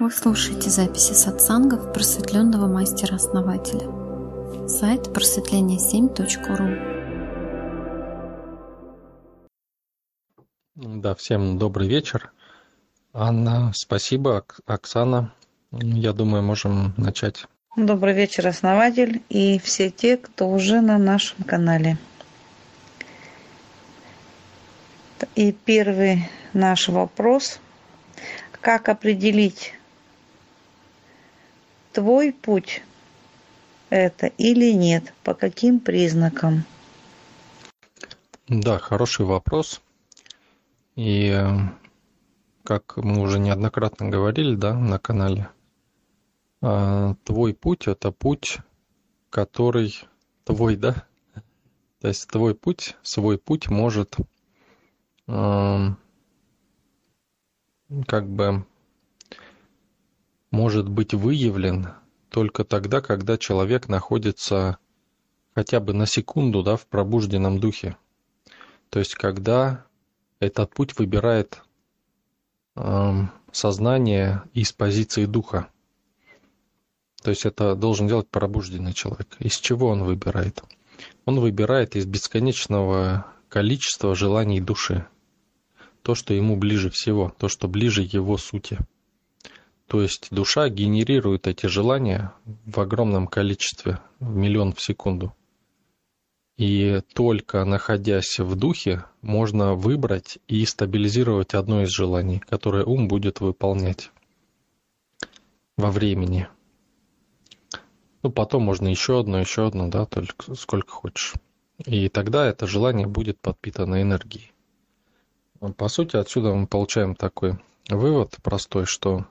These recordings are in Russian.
Вы слушаете записи сатсангов просветленного мастера-основателя. Сайт просветление7.ру Да, всем добрый вечер. Анна, спасибо. Оксана, я думаю, можем начать. Добрый вечер, основатель и все те, кто уже на нашем канале. И первый наш вопрос. Как определить твой путь это или нет? По каким признакам? Да, хороший вопрос. И э, как мы уже неоднократно говорили, да, на канале, э, твой путь это путь, который твой, да? То есть твой путь, свой путь может э, как бы может быть выявлен только тогда, когда человек находится хотя бы на секунду да, в пробужденном духе. То есть когда этот путь выбирает э, сознание из позиции духа. То есть это должен делать пробужденный человек. Из чего он выбирает? Он выбирает из бесконечного количества желаний души. То, что ему ближе всего, то, что ближе его сути. То есть душа генерирует эти желания в огромном количестве, в миллион в секунду. И только находясь в духе, можно выбрать и стабилизировать одно из желаний, которое ум будет выполнять во времени. Ну, потом можно еще одно, еще одно, да, только сколько хочешь. И тогда это желание будет подпитано энергией. По сути, отсюда мы получаем такой вывод простой, что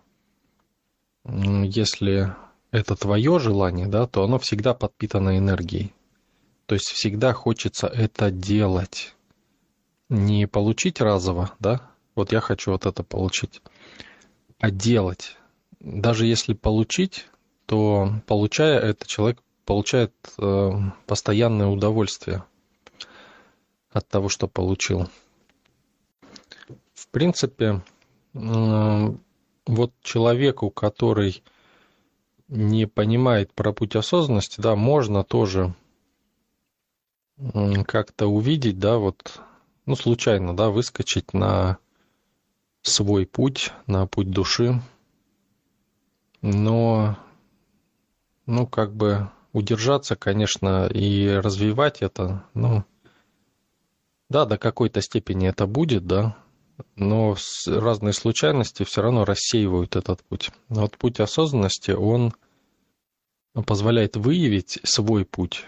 если это твое желание, да, то оно всегда подпитано энергией. То есть всегда хочется это делать. Не получить разово, да, вот я хочу вот это получить, а делать. Даже если получить, то получая это, человек получает э, постоянное удовольствие от того, что получил. В принципе, э, вот человеку, который не понимает про путь осознанности, да, можно тоже как-то увидеть, да, вот, ну, случайно, да, выскочить на свой путь, на путь души, но, ну, как бы удержаться, конечно, и развивать это, ну, да, до какой-то степени это будет, да, но разные случайности все равно рассеивают этот путь. Но вот путь осознанности, он позволяет выявить свой путь,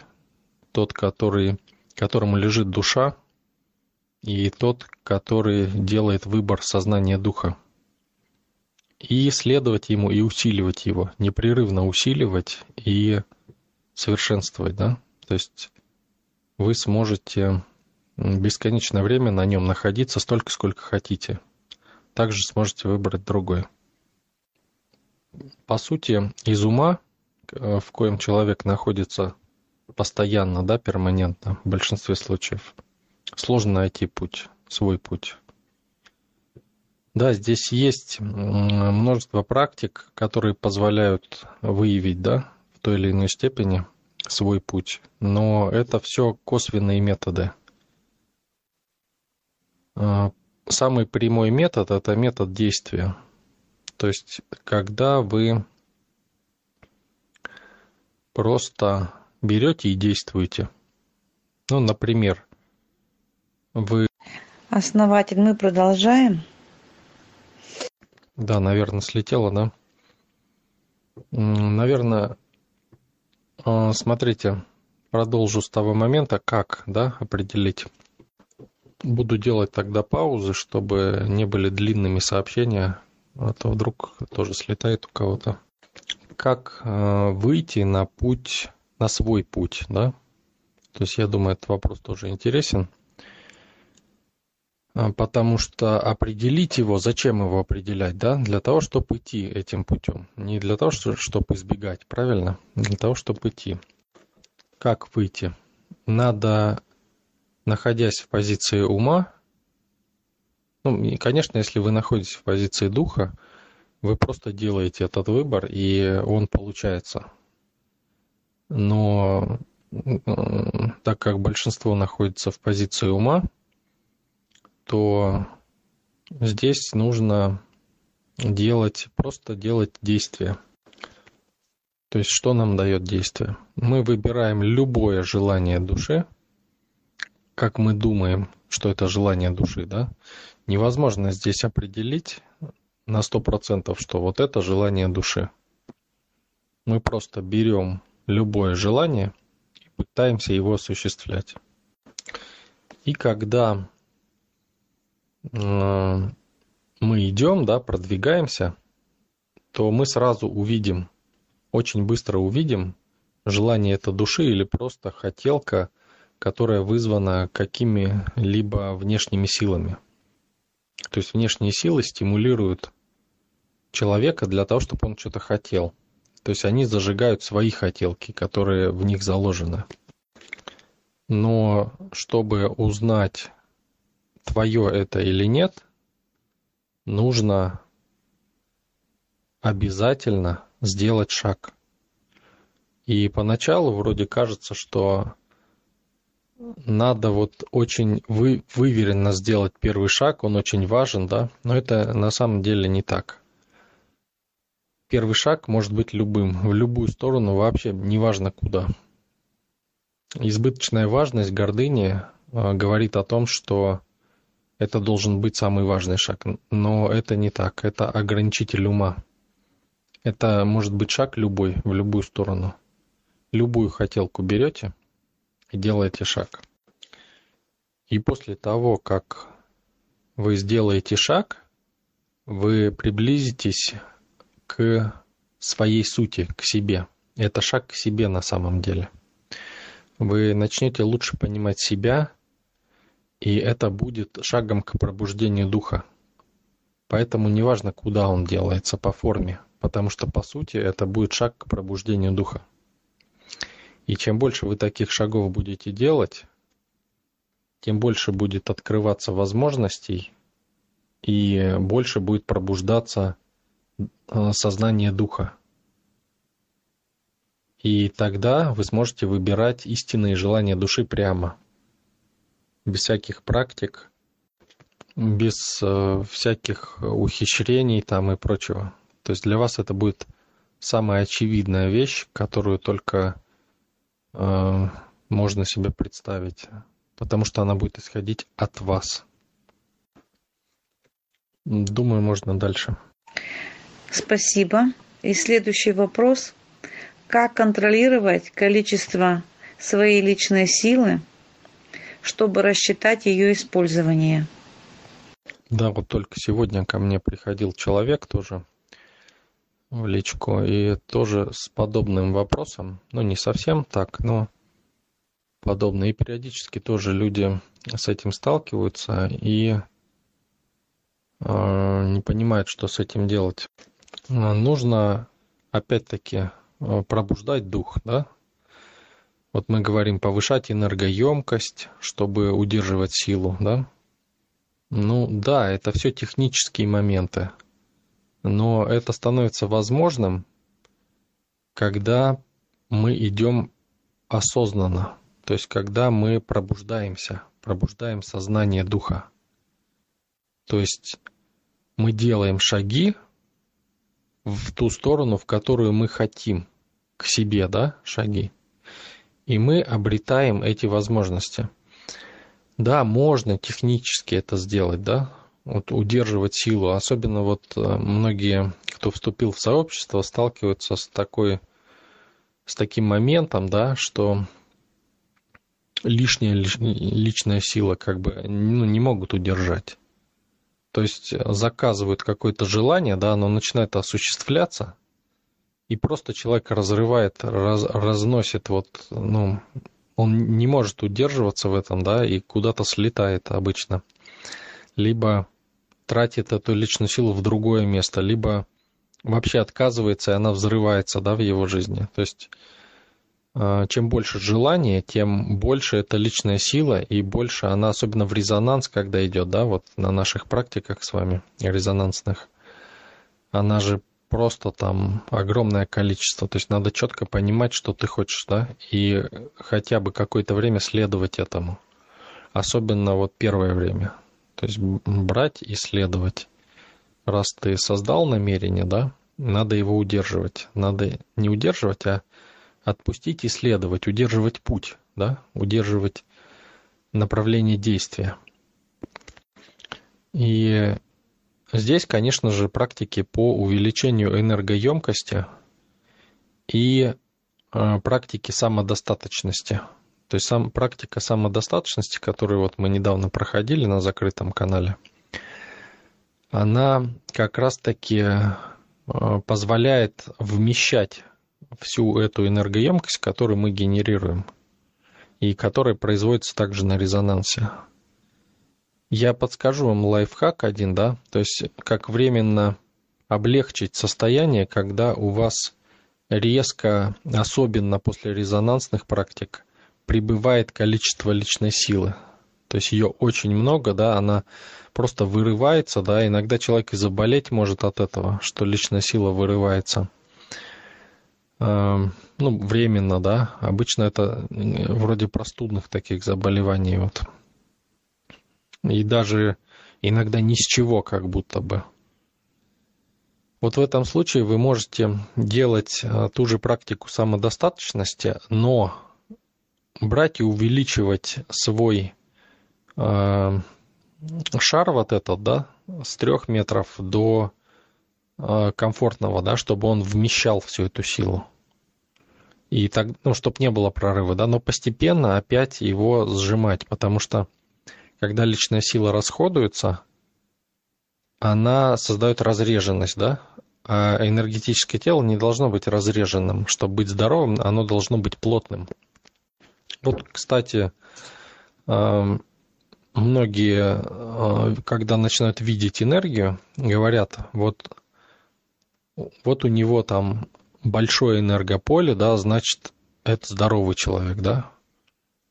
тот, который, которому лежит душа, и тот, который делает выбор сознания духа. И следовать ему, и усиливать его, непрерывно усиливать и совершенствовать, да? То есть вы сможете бесконечное время на нем находиться столько, сколько хотите. Также сможете выбрать другой. По сути, из ума, э, в коем человек находится постоянно, да, перманентно, в большинстве случаев, сложно найти путь, свой путь. Да, здесь есть множество практик, которые позволяют выявить, да, в той или иной степени свой путь. Но это все косвенные методы – самый прямой метод – это метод действия. То есть, когда вы просто берете и действуете. Ну, например, вы... Основатель, мы продолжаем. Да, наверное, слетело, да? Наверное, а, смотрите, продолжу с того момента, как да, определить Буду делать тогда паузы, чтобы не были длинными сообщения, а то вдруг тоже слетает у кого-то. Как э, выйти на путь, на свой путь, да? То есть я думаю, этот вопрос тоже интересен. А, потому что определить его, зачем его определять, да? Для того, чтобы идти этим путем. Не для того, чтобы избегать, правильно? Для того, чтобы идти. Как выйти? Надо находясь в позиции ума, ну, и, конечно, если вы находитесь в позиции духа, вы просто делаете этот выбор, и он получается. Но так как большинство находится в позиции ума, то здесь нужно делать, просто делать действия. То есть что нам дает действие? Мы выбираем любое желание души, как мы думаем, что это желание души, да? Невозможно здесь определить на сто процентов, что вот это желание души. Мы просто берем любое желание и пытаемся его осуществлять. И когда э, мы идем, да, продвигаемся, то мы сразу увидим, очень быстро увидим, желание это души или просто хотелка, которая вызвана какими-либо внешними силами. То есть внешние силы стимулируют человека для того, чтобы он что-то хотел. То есть они зажигают свои хотелки, которые в них заложены. Но чтобы узнать, твое это или нет, нужно обязательно сделать шаг. И поначалу вроде кажется, что надо вот очень вы, выверенно сделать первый шаг, он очень важен, да, но это на самом деле не так. Первый шаг может быть любым, в любую сторону, вообще неважно куда. Избыточная важность гордыни э, говорит о том, что это должен быть самый важный шаг. Но это не так. Это ограничитель ума. Это может быть шаг любой, в любую сторону. Любую хотелку берете делаете шаг. И после того, как вы сделаете шаг, вы приблизитесь к своей сути, к себе. Это шаг к себе на самом деле. Вы начнете лучше понимать себя, и это будет шагом к пробуждению духа. Поэтому неважно, куда он делается по форме, потому что по сути это будет шаг к пробуждению духа. И чем больше вы таких шагов будете делать, тем больше будет открываться возможностей и больше будет пробуждаться э, сознание духа. И тогда вы сможете выбирать истинные желания души прямо – без всяких практик, без э, всяких ухищрений там и прочего. То есть для вас это будет самая очевидная вещь, которую только э, можно себе представить, потому что она будет исходить от вас. Думаю, можно дальше. Спасибо. И следующий вопрос. Как контролировать количество своей личной силы чтобы рассчитать ее использование. Да, вот только сегодня ко мне приходил человек тоже в личку, и тоже с подобным вопросом, ну не совсем так, но подобно. И периодически тоже люди с этим сталкиваются и э, не понимают, что с этим делать. Нужно опять-таки пробуждать дух, да, вот мы говорим повышать энергоемкость, чтобы удерживать силу, да? Ну да, это все технические моменты. Но это становится возможным, когда мы идем осознанно. То есть когда мы пробуждаемся, пробуждаем сознание духа. То есть мы делаем шаги в ту сторону, в которую мы хотим, к себе, да, шаги и мы обретаем эти возможности. Да, можно технически это сделать, да, вот удерживать силу. Особенно вот э, многие, кто вступил в сообщество, сталкиваются с такой, с таким моментом, да, что лишняя личная сила как бы ну, не могут удержать. То есть заказывают какое-то желание, да, оно начинает осуществляться, и просто человек разрывает, раз, разносит вот, ну, он не может удерживаться в этом, да, и куда-то слетает обычно. Либо тратит эту личную силу в другое место, либо вообще отказывается, и она взрывается, да, в его жизни. То есть а, чем больше желания, тем больше это личная сила, и больше она, особенно в резонанс, когда идет, да, вот на наших практиках с вами резонансных, она же просто там огромное количество. То есть надо четко понимать, что ты хочешь, да, и хотя бы какое-то время следовать этому. Особенно вот первое время. То есть брать и следовать. Раз ты создал намерение, да, надо его удерживать. Надо не удерживать, а отпустить и следовать, удерживать путь, да, удерживать направление действия. И здесь, конечно же, практики по увеличению энергоемкости и э, практики самодостаточности. То есть сам, практика самодостаточности, которую вот мы недавно проходили на закрытом канале, она как раз-таки э, позволяет вмещать всю эту энергоемкость, которую мы генерируем, и которая производится также на резонансе. Я подскажу вам лайфхак один, да, то есть как временно облегчить состояние, когда у вас резко, особенно после резонансных практик, прибывает количество личной силы. То есть ее очень много, да, она просто вырывается, да, иногда человек и заболеть может от этого, что личная сила вырывается. Эм, ну, временно, да, обычно это вроде простудных таких заболеваний, вот. И даже иногда ни с чего, как будто бы. Вот в этом случае вы можете делать э, ту же практику самодостаточности, но брать и увеличивать свой э, шар вот этот, да, с трех метров до э, комфортного, да, чтобы он вмещал всю эту силу. И так, ну, чтобы не было прорыва, да, но постепенно опять его сжимать, потому что когда личная сила расходуется, она создает разреженность, да, а энергетическое тело не должно быть разреженным. Чтобы быть здоровым, оно должно быть плотным. Вот, кстати, эм, многие, э, когда начинают видеть энергию, говорят, вот, вот у него там большое энергополе, да, значит, это здоровый человек, да.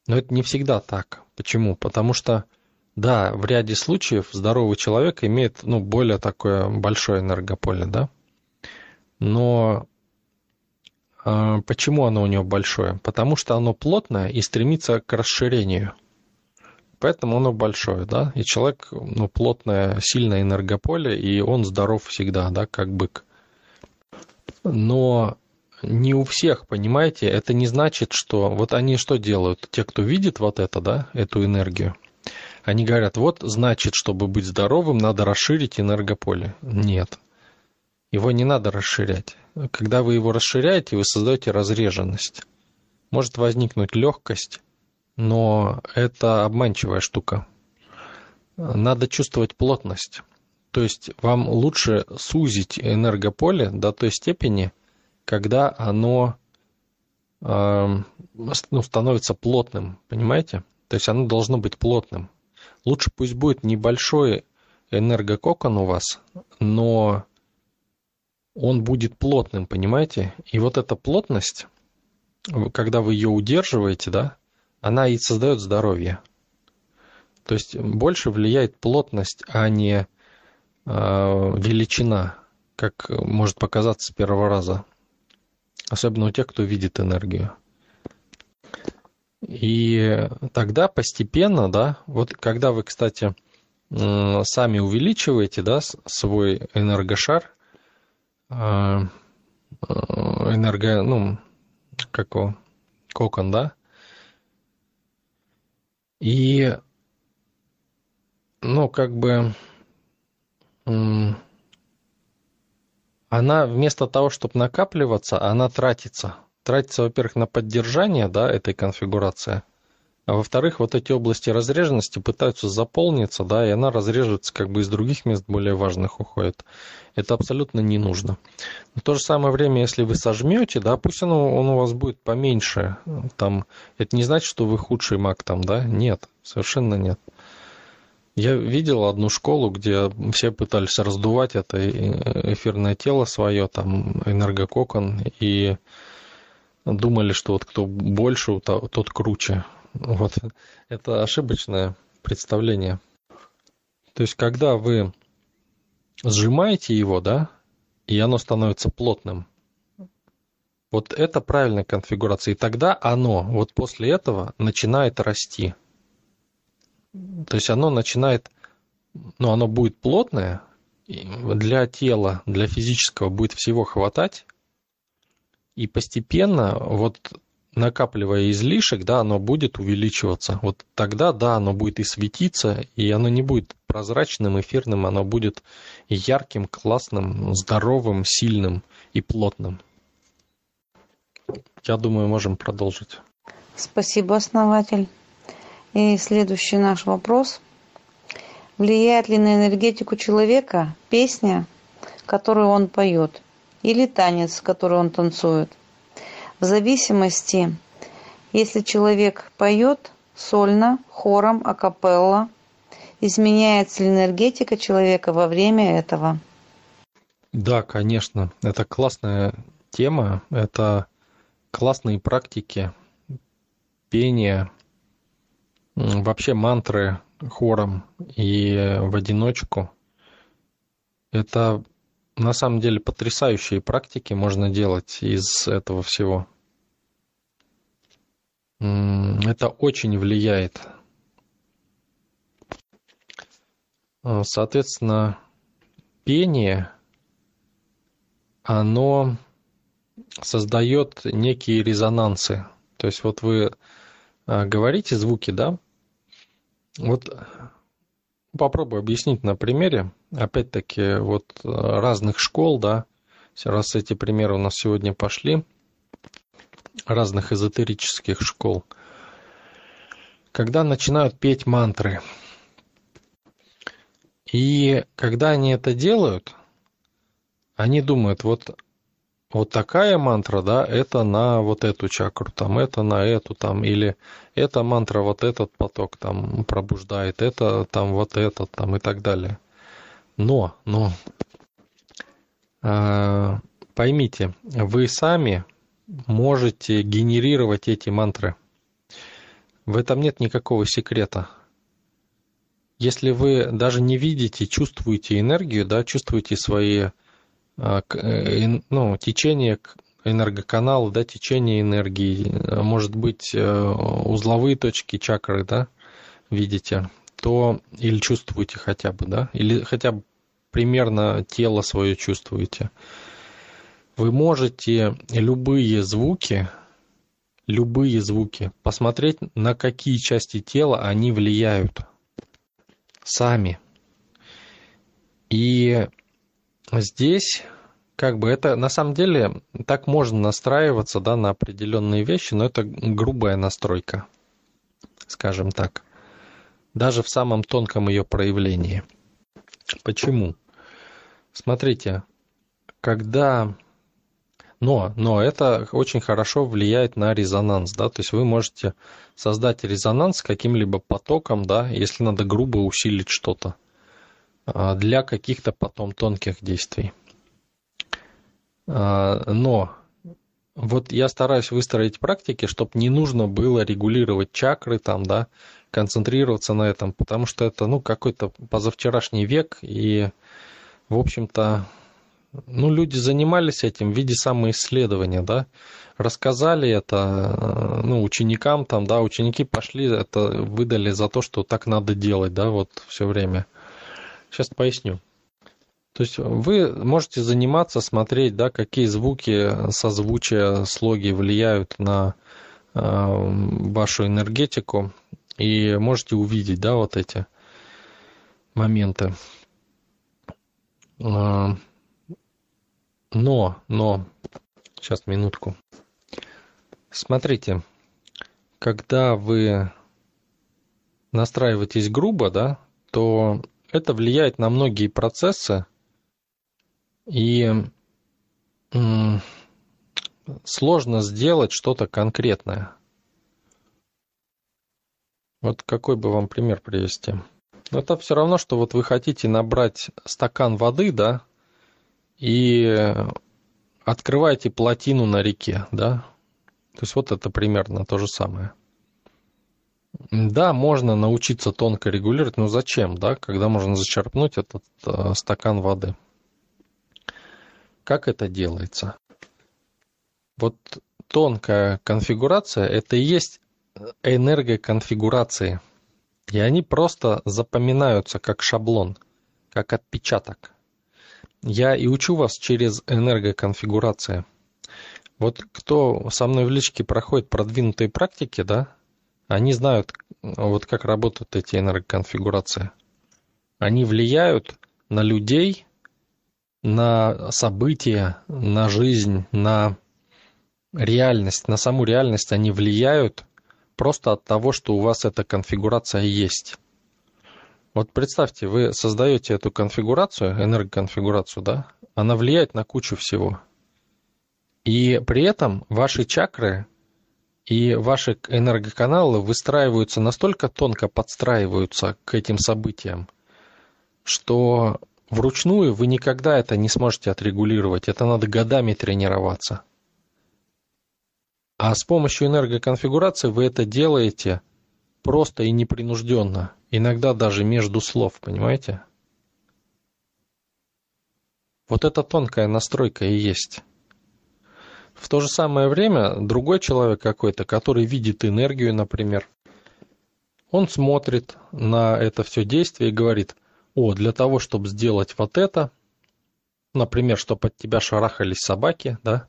Но это не всегда так. Почему? Потому что, да, в ряде случаев здоровый человек имеет, ну, более такое большое энергополе, да. Но почему оно у него большое? Потому что оно плотное и стремится к расширению. Поэтому оно большое, да, и человек, ну, плотное, сильное энергополе, и он здоров всегда, да, как бык. Но не у всех, понимаете, это не значит, что вот они что делают, те, кто видит вот это, да, эту энергию, они говорят, вот, значит, чтобы быть здоровым, надо расширить энергополе. Нет, его не надо расширять. Когда вы его расширяете, вы создаете разреженность. Может возникнуть легкость, но это обманчивая штука. Надо чувствовать плотность. То есть вам лучше сузить энергополе до той степени, когда оно э, ну, становится плотным, понимаете? То есть оно должно быть плотным. Лучше пусть будет небольшой энергококон у вас, но он будет плотным, понимаете? И вот эта плотность, когда вы ее удерживаете, да, она и создает здоровье. То есть больше влияет плотность, а не э, величина, как может показаться с первого раза. Особенно у тех, кто видит энергию. И тогда постепенно, да, вот когда вы, кстати, сами увеличиваете, да, свой энергошар, энерго, ну, как его, кокон, да? И, ну, как бы, она вместо того, чтобы накапливаться, она тратится. Тратится, во-первых, на поддержание, да, этой конфигурации, а во-вторых, вот эти области разреженности пытаются заполниться, да, и она разрежется как бы из других мест более важных уходит. Это абсолютно не нужно. В то же самое время, если вы сожмете, да, пусть оно, он у вас будет поменьше, там, это не значит, что вы худший маг там, да, нет, совершенно нет. Я видел одну школу, где все пытались раздувать это эфирное тело свое, там, энергококон, и думали, что вот кто больше, тот круче. Вот. Это ошибочное представление. То есть, когда вы сжимаете его, да, и оно становится плотным. Вот это правильная конфигурация. И тогда оно вот после этого начинает расти. То есть оно начинает, ну, оно будет плотное, для тела, для физического будет всего хватать, и постепенно вот накапливая излишек, да, оно будет увеличиваться. Вот тогда, да, оно будет и светиться, и оно не будет прозрачным, эфирным, оно будет ярким, классным, здоровым, сильным и плотным. Я думаю, можем продолжить. Спасибо, основатель. И следующий наш вопрос. Влияет ли на энергетику человека песня, которую он поет, или танец, который он танцует? В зависимости, если человек поет сольно, хором, акапелла, изменяется ли энергетика человека во время этого? Да, конечно. Это классная тема. Это классные практики пения, вообще мантры хором и в одиночку. Это на самом деле потрясающие практики можно делать из этого всего. Это очень влияет. Соответственно, пение, оно создает некие резонансы. То есть вот вы а, говорите звуки, да? Вот попробую объяснить на примере. Опять-таки, вот разных школ, да, раз эти примеры у нас сегодня пошли, разных эзотерических школ. Когда начинают петь мантры, и когда они это делают, они думают, вот вот такая мантра, да, это на вот эту чакру, там, это на эту, там, или эта мантра вот этот поток там пробуждает, это там вот этот, там, и так далее. Но, но, э, поймите, вы сами можете генерировать эти мантры. В этом нет никакого секрета. Если вы даже не видите, чувствуете энергию, да, чувствуете свои а, э, ну, течение энергоканала, да, течение энергии, может быть, э, узловые точки чакры, да, видите, то или чувствуете хотя бы, да, или хотя бы примерно тело свое чувствуете. Вы можете любые звуки, любые звуки, посмотреть, на какие части тела они влияют сами. И здесь как бы это на самом деле так можно настраиваться да, на определенные вещи, но это грубая настройка, скажем так, даже в самом тонком ее проявлении. Почему? Смотрите, когда... Но, но это очень хорошо влияет на резонанс, да, то есть вы можете создать резонанс каким-либо потоком, да, если надо грубо усилить что-то а, для каких-то потом тонких действий. А, но вот я стараюсь выстроить практики, чтобы не нужно было регулировать чакры там, да, концентрироваться на этом, потому что это, ну, какой-то позавчерашний век, и, в общем-то, ну, люди занимались этим в виде самоисследования, да, рассказали это, ну, ученикам там, да, ученики пошли, это выдали за то, что так надо делать, да, вот все время – Сейчас поясню. То есть вы можете заниматься, смотреть, да, какие звуки, созвучия, слоги влияют на э, вашу энергетику, и можете увидеть, да, вот эти моменты. Э, но, но, сейчас минутку. Смотрите, когда вы настраиваетесь грубо, да, то это влияет на многие процессы, и сложно сделать что-то конкретное. Вот какой бы вам пример привести? Это все равно, что вот вы хотите набрать стакан воды, да, и открываете плотину на реке, да. То есть вот это примерно то же самое. Да, можно научиться тонко регулировать, но зачем, да, когда можно зачерпнуть этот э, стакан воды? Как это делается? Вот тонкая конфигурация – это и есть энергоконфигурации. И они просто запоминаются как шаблон, как отпечаток. Я и учу вас через энергоконфигурации. Вот кто со мной в личке проходит продвинутые практики, да, они знают, вот как работают эти энергоконфигурации. Они влияют на людей, на события, на жизнь, на реальность, на саму реальность они влияют просто от того, что у вас эта конфигурация есть. Вот представьте, вы создаете эту конфигурацию, энергоконфигурацию, да, она влияет на кучу всего. И при этом ваши чакры и ваши энергоканалы выстраиваются настолько тонко, подстраиваются к этим событиям, что вручную вы никогда это не сможете отрегулировать. Это надо годами тренироваться. А с помощью энергоконфигурации вы это делаете просто и непринужденно. Иногда даже между слов, понимаете? Вот это тонкая настройка и есть. В то же самое время другой человек какой-то, который видит энергию, например, он смотрит на это все действие и говорит, о, для того, чтобы сделать вот это, например, чтобы от тебя шарахались собаки, да,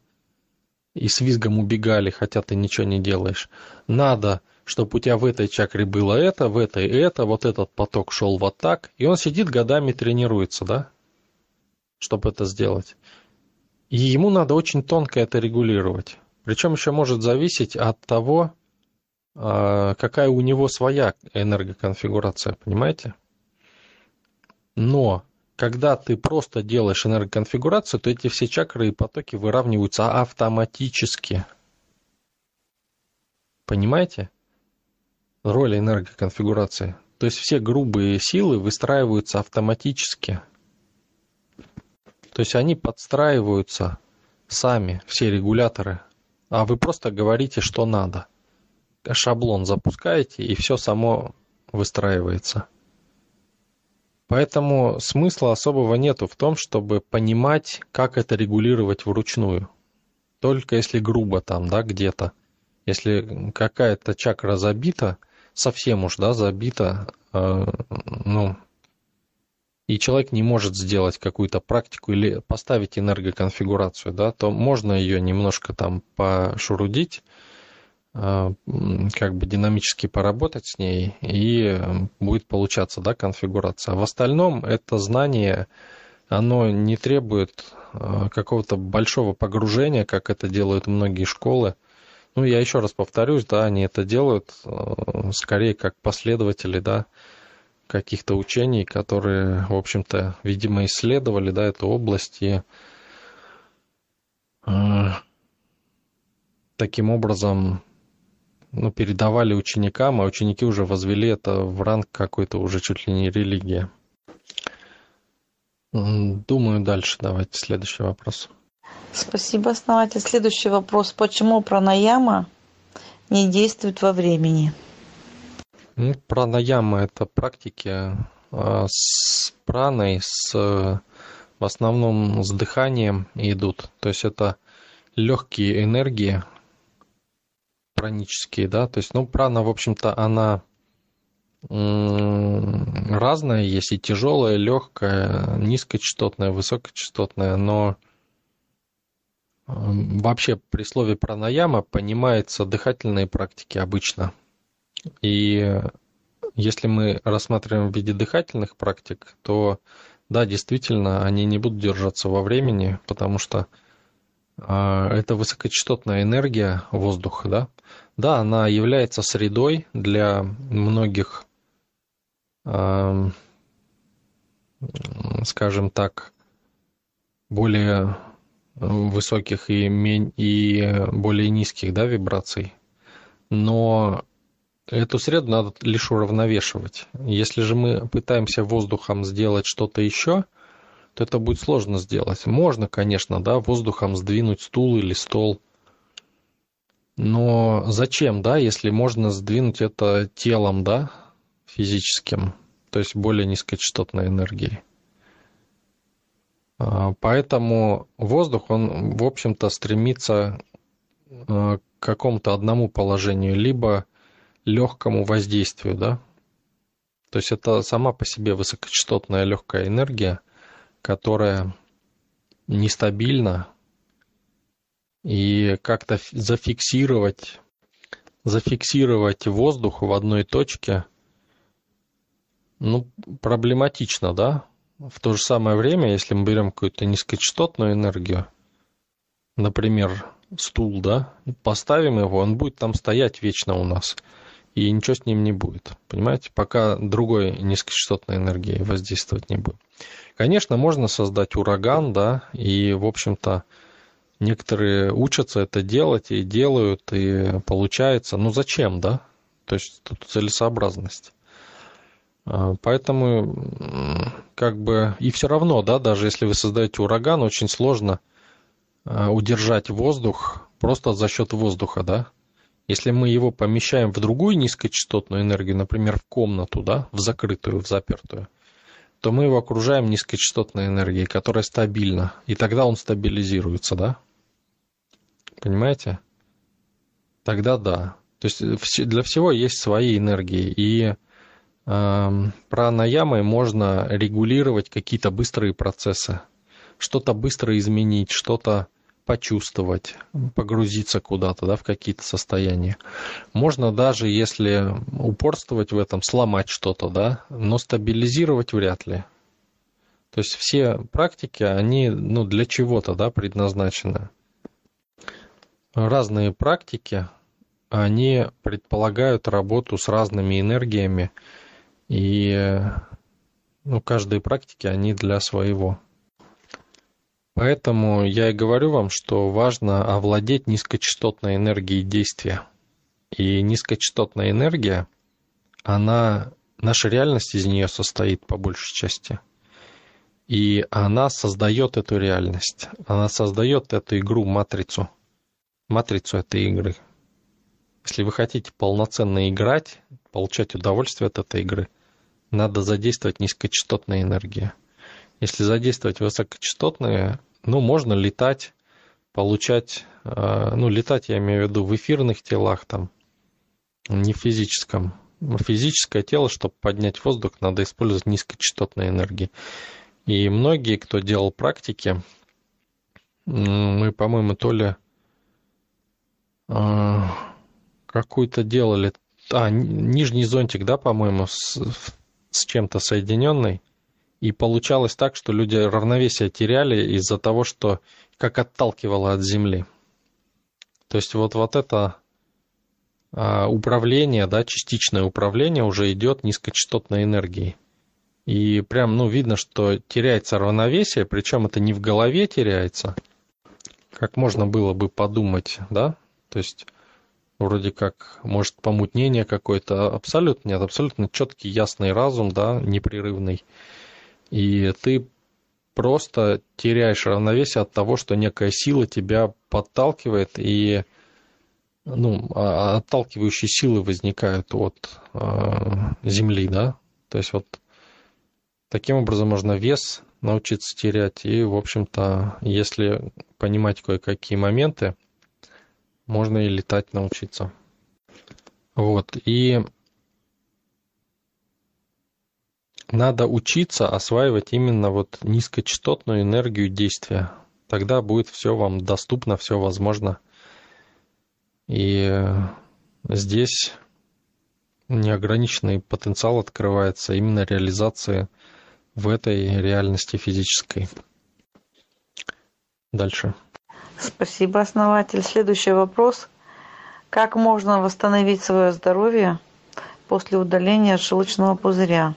и с визгом убегали, хотя ты ничего не делаешь. Надо, чтобы у тебя в этой чакре было это, в этой это, вот этот поток шел вот так. И он сидит годами тренируется, да, чтобы это сделать. И ему надо очень тонко это регулировать. Причем еще может зависеть от того, а, какая у него своя энергоконфигурация, понимаете? Но когда ты просто делаешь энергоконфигурацию, то эти все чакры и потоки выравниваются автоматически. Понимаете? Роль энергоконфигурации. То есть все грубые силы выстраиваются автоматически. То есть они подстраиваются сами, все регуляторы. А вы просто говорите, что надо. Шаблон запускаете, и все само выстраивается. Поэтому смысла особого нету в том, чтобы понимать, как это регулировать вручную. Только если грубо там, да, где-то. Если какая-то чакра забита, совсем уж, да, забита, э, ну, и человек не может сделать какую-то практику или поставить энергоконфигурацию, да, то можно ее немножко там пошурудить, как бы динамически поработать с ней, и будет получаться да, конфигурация. В остальном это знание, оно не требует а, какого-то большого погружения, как это делают многие школы. Ну, я еще раз повторюсь, да, они это делают а, скорее как последователи, да, каких-то учений, которые, в общем-то, видимо, исследовали, да, эту область и таким образом ну, передавали ученикам, а ученики уже возвели это в ранг какой-то уже чуть ли не религии. Думаю, дальше давайте следующий вопрос. Спасибо, основатель. Следующий вопрос. Почему пранаяма не действует во времени? Ну, пранаяма – это практики а, с праной, с, в основном с дыханием идут. То есть это легкие энергии, пранические, да, то есть, ну, прана, в общем-то, она разная есть, и тяжелая, легкая, низкочастотная, высокочастотная, но вообще при слове пранаяма понимается дыхательные практики обычно. И если мы рассматриваем в виде дыхательных практик, то да, действительно, они не будут держаться во времени, потому что это высокочастотная энергия воздуха, да? Да, она является средой для многих, скажем так, более высоких и, и более низких да, вибраций. Но эту среду надо лишь уравновешивать. Если же мы пытаемся воздухом сделать что-то еще – то это будет сложно сделать. Можно, конечно, да, воздухом сдвинуть стул или стол. Но зачем, да, если можно сдвинуть это телом, да, физическим, то есть более низкочастотной энергией. А, поэтому воздух, он, в общем-то, стремится а, к какому-то одному положению, либо легкому воздействию, да. То есть это сама по себе высокочастотная легкая энергия, которая нестабильна, и как-то зафиксировать, зафиксировать воздух в одной точке, ну, проблематично, да? В то же самое время, если мы берем какую-то низкочастотную энергию, например, стул, да, поставим его, он будет там стоять вечно у нас, и ничего с ним не будет, понимаете, пока другой низкочастотной энергии воздействовать не будет. Конечно, можно создать ураган, да, и, в общем-то, некоторые учатся это делать и делают, и получается. Ну зачем, да? То есть тут целесообразность. А, поэтому как бы и все равно, да, даже если вы создаете ураган, очень сложно а, удержать воздух просто за счет воздуха, да. Если мы его помещаем в другую низкочастотную энергию, например, в комнату, да, в закрытую, в запертую, то мы его окружаем низкочастотной энергией, которая стабильна, и тогда он стабилизируется, да. Понимаете? Тогда да. То есть для всего есть свои энергии, и пранаямой можно регулировать какие-то быстрые процессы, что-то быстро изменить, что-то почувствовать, погрузиться куда-то, да, в какие-то состояния. Можно даже, если упорствовать в этом, сломать что-то, да, но стабилизировать вряд ли. То есть все практики, они ну, для чего-то да, предназначены. Разные практики, они предполагают работу с разными энергиями, и ну, каждой практики они для своего. Поэтому я и говорю вам, что важно овладеть низкочастотной энергией действия. И низкочастотная энергия, она, наша реальность из нее состоит по большей части. И она создает эту реальность. Она создает эту игру, матрицу. Матрицу этой игры. Если вы хотите полноценно играть, получать удовольствие от этой игры – надо задействовать низкочастотные энергии. Если задействовать высокочастотные, ну, можно летать, получать, э, ну, летать я имею в виду в эфирных телах там, не в физическом. Физическое тело, чтобы поднять воздух, надо использовать низкочастотные энергии. И многие, кто делал практики, мы, по-моему, то ли э, какую-то делали, а, нижний зонтик, да, по-моему, с чем-то соединенной, и получалось так, что люди равновесие теряли из-за того, что как отталкивало от Земли. То есть вот, вот это а, управление, да, частичное управление уже идет низкочастотной энергией. И прям, ну, видно, что теряется равновесие, причем это не в голове теряется, как можно было бы подумать, да, то есть вроде как, может, помутнение какое-то. Абсолютно нет, абсолютно четкий, ясный разум, да, непрерывный. И ты просто теряешь равновесие от того, что некая сила тебя подталкивает, и ну, а, а отталкивающие силы возникают от э, Земли, да. То есть вот таким образом можно вес научиться терять. И, в общем-то, если понимать кое-какие моменты, можно и летать научиться. Вот, и надо учиться осваивать именно вот низкочастотную энергию действия. Тогда будет все вам доступно, все возможно. И здесь неограниченный потенциал открывается именно реализации в этой реальности физической. Дальше. Спасибо, основатель. Следующий вопрос. Как можно восстановить свое здоровье после удаления желчного пузыря?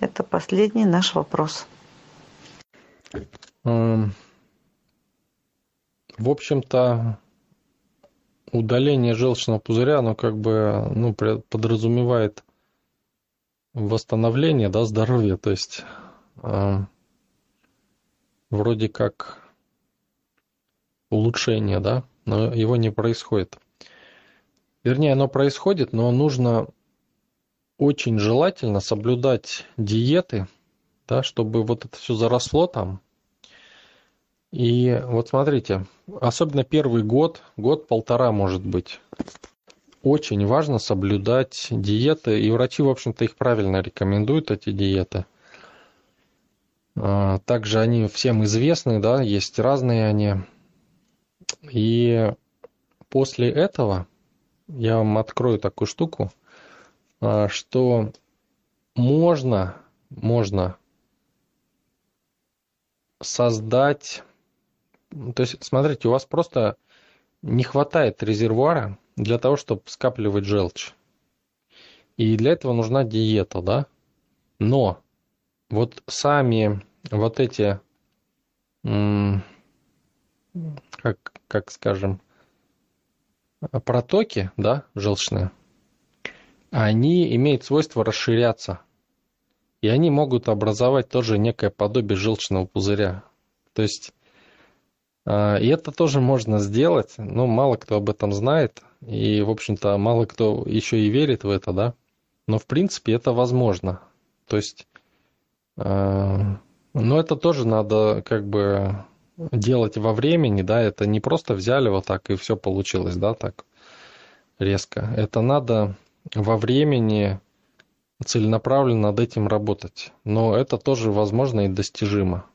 Это последний наш вопрос. Эм, в общем-то, удаление желчного пузыря, оно как бы ну, подразумевает восстановление да, здоровья. То есть э, вроде как улучшение, да, но его не происходит. Вернее, оно происходит, но нужно очень желательно соблюдать диеты, да, чтобы вот это все заросло там, И вот смотрите, особенно первый год, год-полтора может быть, очень важно соблюдать диеты, и врачи, в общем-то, их правильно рекомендуют, эти диеты. А, также они всем известны, да, есть разные они. И после этого я вам открою такую штуку, что можно, можно создать то есть, смотрите, у вас просто не хватает резервуара для того, чтобы скапливать желчь. И для этого нужна диета, да? Но вот сами вот эти, как, как скажем, протоки, да, желчные, они имеют свойство расширяться. И они могут образовать тоже некое подобие желчного пузыря. То есть а, и это тоже можно сделать, но мало кто об этом знает, и, в общем-то, мало кто еще и верит в это, да. Но, в принципе, это возможно. То есть, а, но это тоже надо как бы делать во времени, да, это не просто взяли вот так и все получилось, да, так резко. Это надо во времени целенаправленно над этим работать. Но это тоже возможно и достижимо.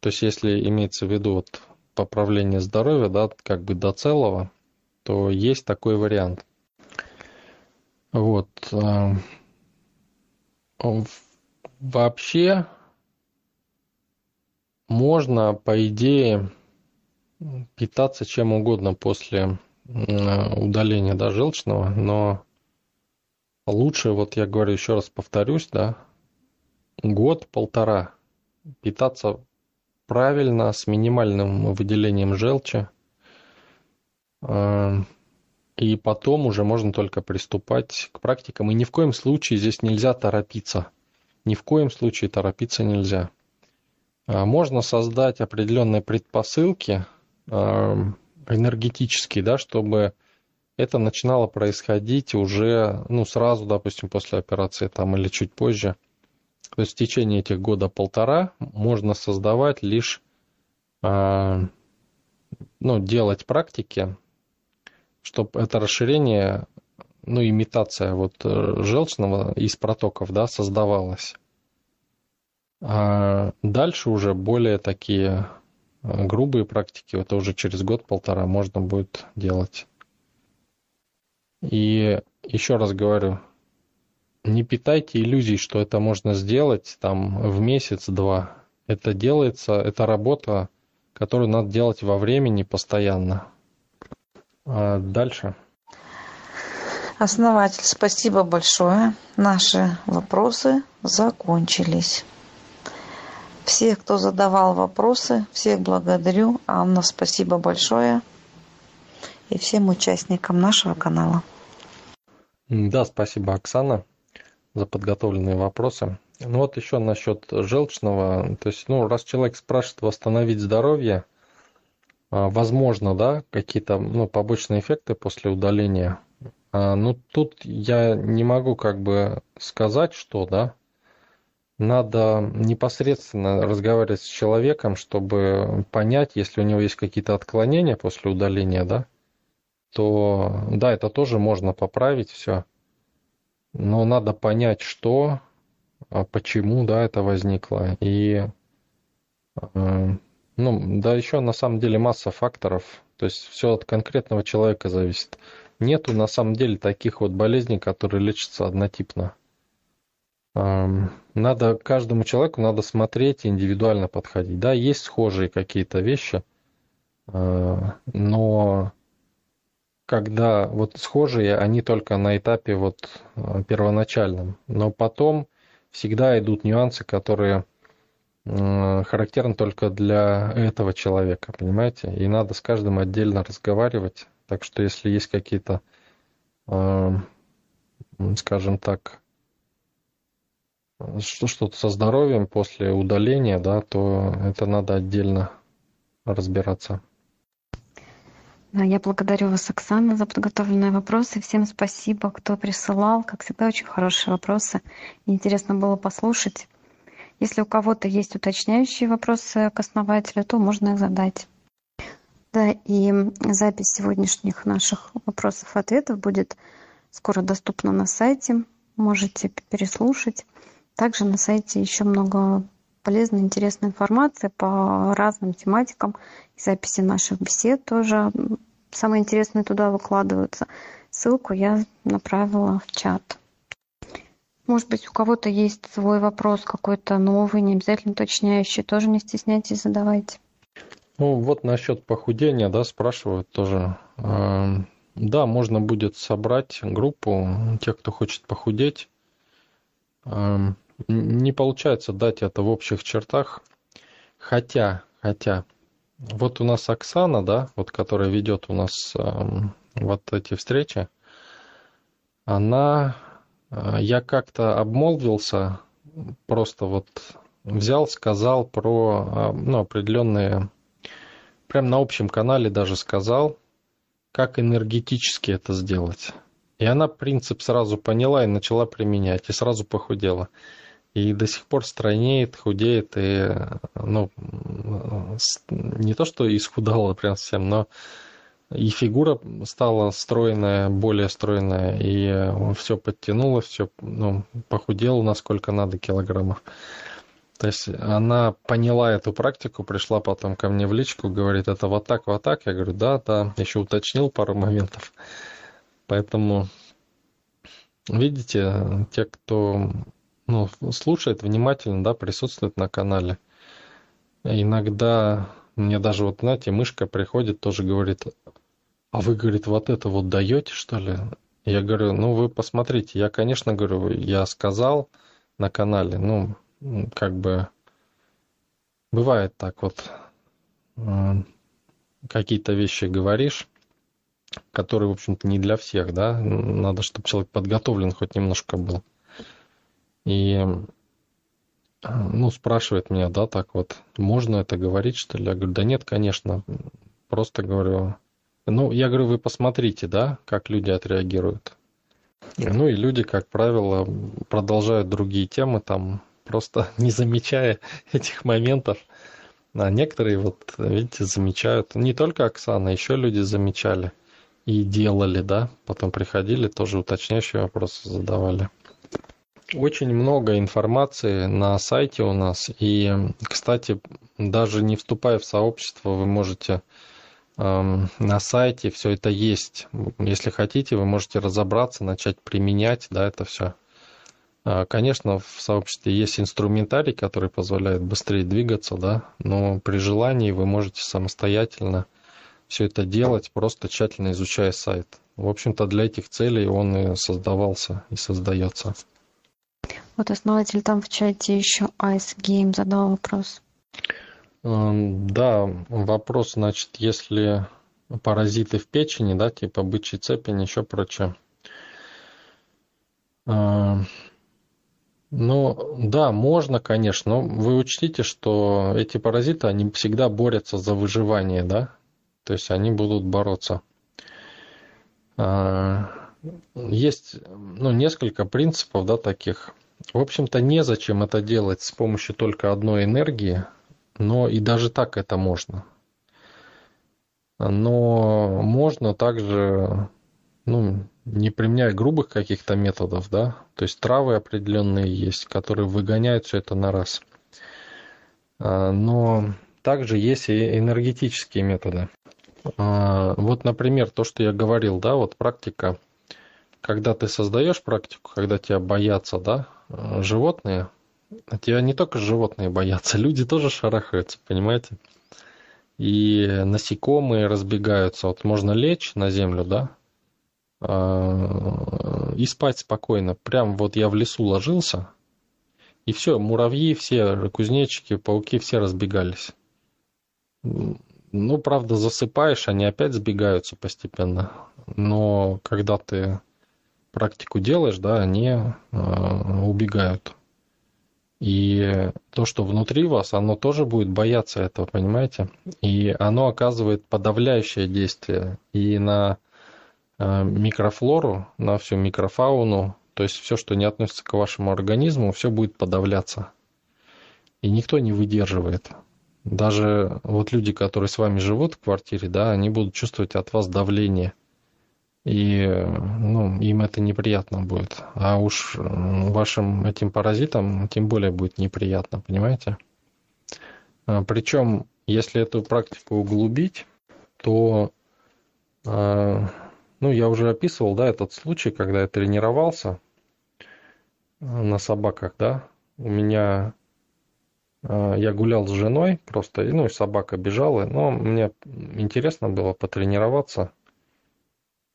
То есть, если имеется в виду вот поправление здоровья, да, как бы до целого, то есть такой вариант. Вот. А, вообще можно, по идее, питаться чем угодно после удаления да, желчного, но лучше, вот я говорю еще раз повторюсь, да, год-полтора питаться правильно, с минимальным выделением желчи. А, и потом уже можно только приступать к практикам. И ни в коем случае здесь нельзя торопиться. Ни в коем случае торопиться нельзя. А, можно создать определенные предпосылки а, энергетические, да, чтобы это начинало происходить уже ну, сразу, допустим, после операции там, или чуть позже – то есть в течение этих года полтора можно создавать лишь, а, ну, делать практики, чтобы это расширение, ну, имитация вот э, желчного из протоков, да, создавалась. А дальше уже более такие э, грубые практики, это уже через год-полтора можно будет делать. И еще раз говорю, не питайте иллюзий, что это можно сделать там в месяц-два. Это делается, это работа, которую надо делать во времени постоянно. А дальше. Основатель, спасибо большое. Наши вопросы закончились. Всех, кто задавал вопросы, всех благодарю. Анна, спасибо большое. И всем участникам нашего канала. Да, спасибо, Оксана за подготовленные вопросы. Ну вот еще насчет желчного. То есть, ну, раз человек спрашивает восстановить здоровье, а, возможно, да, какие-то ну, побочные эффекты после удаления. А, ну, тут я не могу как бы сказать, что, да, надо непосредственно разговаривать с человеком, чтобы понять, если у него есть какие-то отклонения после удаления, да, то да, это тоже можно поправить все но надо понять, что, а почему, да, это возникло. И, э, ну, да, еще на самом деле масса факторов. То есть все от конкретного человека зависит. Нету на самом деле таких вот болезней, которые лечатся однотипно. Эм, надо каждому человеку надо смотреть индивидуально подходить. Да, есть схожие какие-то вещи, э, но когда вот схожие, они только на этапе вот э, первоначальном. Но потом всегда идут нюансы, которые характерны только для этого человека, понимаете? И надо с каждым отдельно разговаривать. Так что если есть какие-то, э, скажем так, что-то со здоровьем после удаления, да, то это надо отдельно разбираться. Я благодарю вас, Оксана, за подготовленные вопросы. Всем спасибо, кто присылал. Как всегда, очень хорошие вопросы. Интересно было послушать. Если у кого-то есть уточняющие вопросы к основателю, то можно их задать. Да, и запись сегодняшних наших вопросов и ответов будет скоро доступна на сайте. Можете переслушать. Также на сайте еще много полезной, интересной информации по разным тематикам. Записи наших бесед тоже самые интересные туда выкладываются. Ссылку я направила в чат. Может быть, у кого-то есть свой вопрос какой-то новый, не обязательно уточняющий, тоже не стесняйтесь, задавайте. Ну, вот насчет похудения, да, спрашивают тоже. Эм, да, можно будет собрать группу тех, кто хочет похудеть. Не получается дать это в общих чертах. Хотя, хотя, вот у нас Оксана, да, вот которая ведет у нас эм, вот эти встречи, она, э, я как-то обмолвился, просто вот взял, сказал про э, ну, определенные, прям на общем канале даже сказал, как энергетически это сделать. И она принцип сразу поняла и начала применять, и сразу похудела. И до сих пор стройнеет, худеет, и ну, не то, что исхудала прям совсем, но и фигура стала стройная, более стройная, и все подтянуло, все ну, похудело насколько надо килограммов. То есть она поняла эту практику, пришла потом ко мне в личку, говорит, это вот так, вот так. Я говорю, да, да, еще уточнил пару моментов. Поэтому, видите, те, кто ну, слушает внимательно, да, присутствует на канале. Иногда мне даже вот, знаете, мышка приходит, тоже говорит, а вы, говорит, вот это вот даете, что ли? Я говорю, ну вы посмотрите, я, конечно, говорю, я сказал на канале, ну, как бы бывает так вот, какие-то вещи говоришь, которые, в общем-то, не для всех, да, надо, чтобы человек подготовлен хоть немножко был. И ну, спрашивает меня, да, так вот, можно это говорить, что ли? Я говорю, да нет, конечно, просто говорю, ну, я говорю, вы посмотрите, да, как люди отреагируют. Ну и люди, как правило, продолжают другие темы, там, просто не замечая этих моментов. А некоторые, вот, видите, замечают. Не только Оксана, еще люди замечали и делали, да, потом приходили, тоже уточняющие вопросы задавали. Очень много информации на сайте у нас. И, кстати, даже не вступая в сообщество, вы можете эм, на сайте все это есть. Если хотите, вы можете разобраться, начать применять, да, это все. А, конечно, в сообществе есть инструментарий, который позволяет быстрее двигаться, да, но при желании вы можете самостоятельно все это делать, просто тщательно изучая сайт. В общем-то, для этих целей он и создавался и создается. Вот основатель там в чате еще Ice Game задал вопрос. Эм, да, вопрос, значит, если паразиты в печени, да, типа бычий цепень, еще прочее. Эм, ну, да, можно, конечно, но вы учтите, что эти паразиты, они всегда борются за выживание, да, то есть они будут бороться. Э, есть, ну, несколько принципов, да, таких в общем-то, незачем это делать с помощью только одной энергии, но и даже так это можно. Но можно также, ну, не применяя грубых каких-то методов, да, то есть травы определенные есть, которые выгоняют все это на раз. А, но также есть и энергетические методы. А, вот, например, то, что я говорил, да, вот практика, когда ты создаешь практику, когда тебя боятся, да, животные, а тебя не только животные боятся, люди тоже шарахаются, понимаете? И насекомые разбегаются. Вот можно лечь на землю, да, а, и спать спокойно. Прям вот я в лесу ложился, и все, муравьи, все кузнечики, пауки, все разбегались. Ну, правда, засыпаешь, они опять сбегаются постепенно. Но когда ты практику делаешь, да, они э, убегают. И то, что внутри вас, оно тоже будет бояться этого, понимаете? И оно оказывает подавляющее действие и на э, микрофлору, на всю микрофауну, то есть все, что не относится к вашему организму, все будет подавляться. И никто не выдерживает. Даже вот люди, которые с вами живут в квартире, да, они будут чувствовать от вас давление. И ну, им это неприятно будет. А уж вашим этим паразитам тем более будет неприятно, понимаете? А, Причем, если эту практику углубить, то, а, ну, я уже описывал, да, этот случай, когда я тренировался на собаках, да, у меня а, я гулял с женой просто, ну собака бежала, но мне интересно было потренироваться.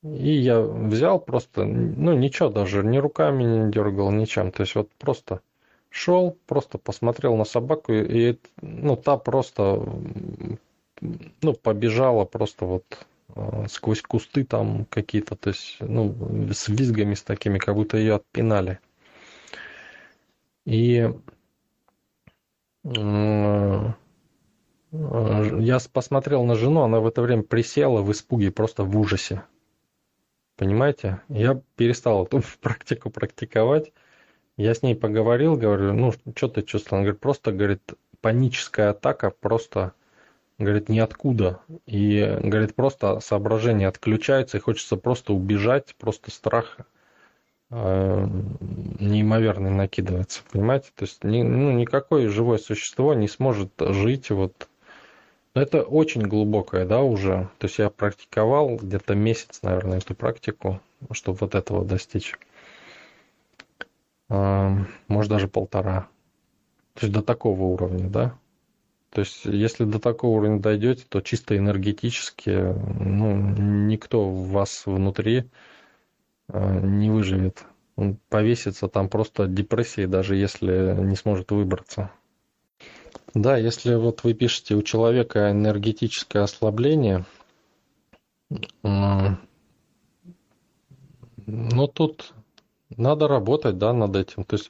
И я взял просто, ну ничего даже, ни руками не дергал, ничем. То есть вот просто шел, просто посмотрел на собаку, и ну, та просто ну, побежала просто вот а, сквозь кусты там какие-то, то есть, ну, с визгами с такими, как будто ее отпинали. И я посмотрел на жену, она в это время присела в испуге, просто в ужасе. Понимаете? Я перестал эту практику практиковать. Я с ней поговорил, говорю, ну, что ты чувствовал? Она говорит, просто, говорит, паническая атака, просто, говорит, ниоткуда. И, говорит, просто соображение отключается, и хочется просто убежать, просто страх э, неимоверный накидывается, понимаете? То есть ни, ну, никакое живое существо не сможет жить вот это очень глубокое, да, уже. То есть я практиковал где-то месяц, наверное, эту практику, чтобы вот этого достичь. А, может, даже полтора. То есть до такого уровня, да. То есть если до такого уровня дойдете, то чисто энергетически ну, никто вас внутри а, не выживет. Он повесится там просто от депрессии, даже если не сможет выбраться. Да, если вот вы пишете у человека энергетическое ослабление, ну тут надо работать, да, над этим. То есть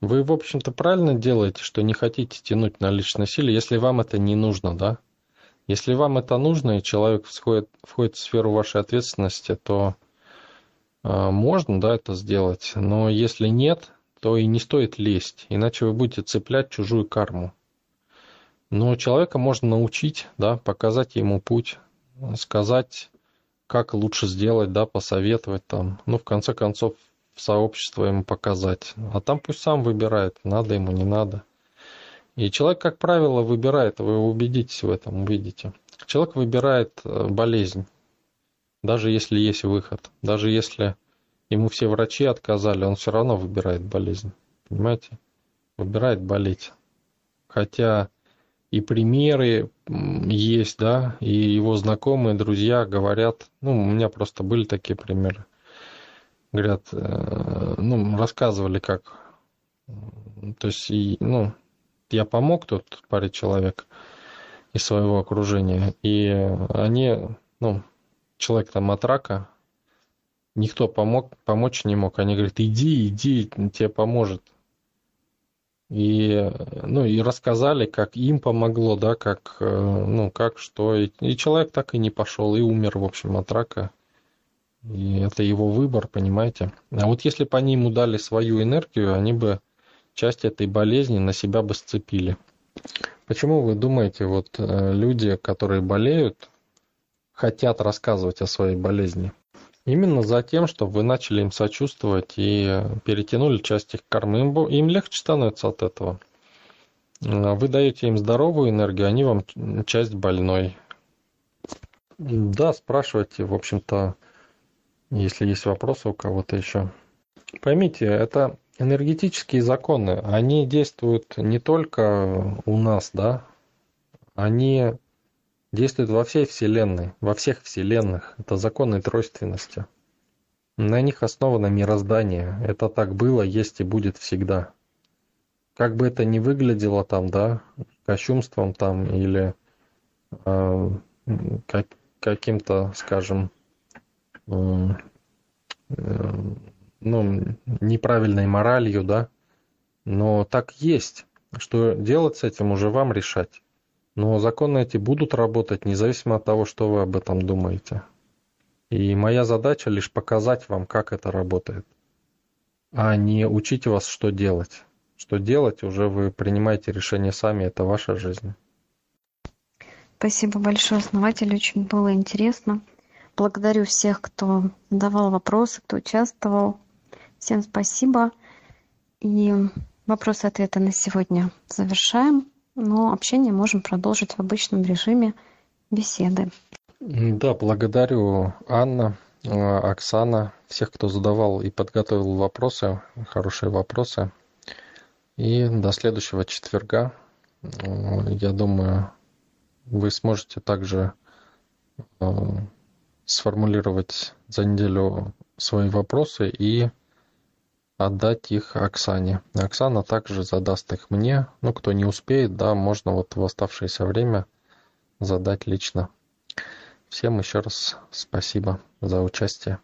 вы, в общем-то, правильно делаете, что не хотите тянуть на личной силе, если вам это не нужно, да. Если вам это нужно, и человек входит, входит в сферу вашей ответственности, то э, можно, да, это сделать. Но если нет, то и не стоит лезть, иначе вы будете цеплять чужую карму. Но человека можно научить, да, показать ему путь, сказать, как лучше сделать, да, посоветовать там. Ну, в конце концов, в сообщество ему показать. А там пусть сам выбирает, надо ему, не надо. И человек, как правило, выбирает, вы убедитесь в этом, увидите. Человек выбирает э, болезнь, даже если есть выход. Даже если ему все врачи отказали, он все равно выбирает болезнь. Понимаете? Выбирает болеть. Хотя и примеры есть, да, и его знакомые, друзья говорят, ну, у меня просто были такие примеры, говорят, э, ну, рассказывали, как, то есть, ну, я помог тут паре человек из своего окружения, и они, ну, человек там от рака, никто помог, помочь не мог, они говорят, иди, иди, тебе поможет, и, ну, и рассказали, как им помогло, да, как, э, ну, как, что. И, и человек так и не пошел, и умер, в общем, от рака. И это его выбор, понимаете. А вот если бы они ему дали свою энергию, они бы часть этой болезни на себя бы сцепили. Почему вы думаете, вот э, люди, которые болеют, хотят рассказывать о своей болезни? Именно за тем, чтобы вы начали им сочувствовать и перетянули часть их кармы. Им, им легче становится от этого. А вы даете им здоровую энергию, они вам часть больной. Да, спрашивайте, в общем-то, если есть вопросы у кого-то еще. Поймите, это энергетические законы, они действуют не только у нас, да, они действует во всей Вселенной, во всех Вселенных. Это законы тройственности. На них основано мироздание. Это так было, есть и будет всегда. Как бы это ни выглядело там, да, кощунством там или э, как, каким-то, скажем, э, э, ну, неправильной моралью, да, но так есть. Что делать с этим уже вам решать. Но законы эти будут работать независимо от того, что вы об этом думаете. И моя задача лишь показать вам, как это работает, а не учить вас, что делать. что делать, уже вы принимаете решение сами, это ваша жизнь. Спасибо большое, основатель, очень было интересно. Благодарю всех, кто задавал вопросы, кто участвовал. Всем спасибо. И вопросы-ответы на сегодня завершаем, но общение можем продолжить в обычном режиме беседы. Да, благодарю Анна, э, Оксана, всех, кто задавал и подготовил вопросы, хорошие вопросы. И до следующего четверга, э, я думаю, вы сможете также э, сформулировать за неделю свои вопросы и отдать их Оксане. Оксана также задаст их мне. Ну, кто не успеет, да, можно вот в оставшееся время задать лично. Всем еще раз спасибо за участие.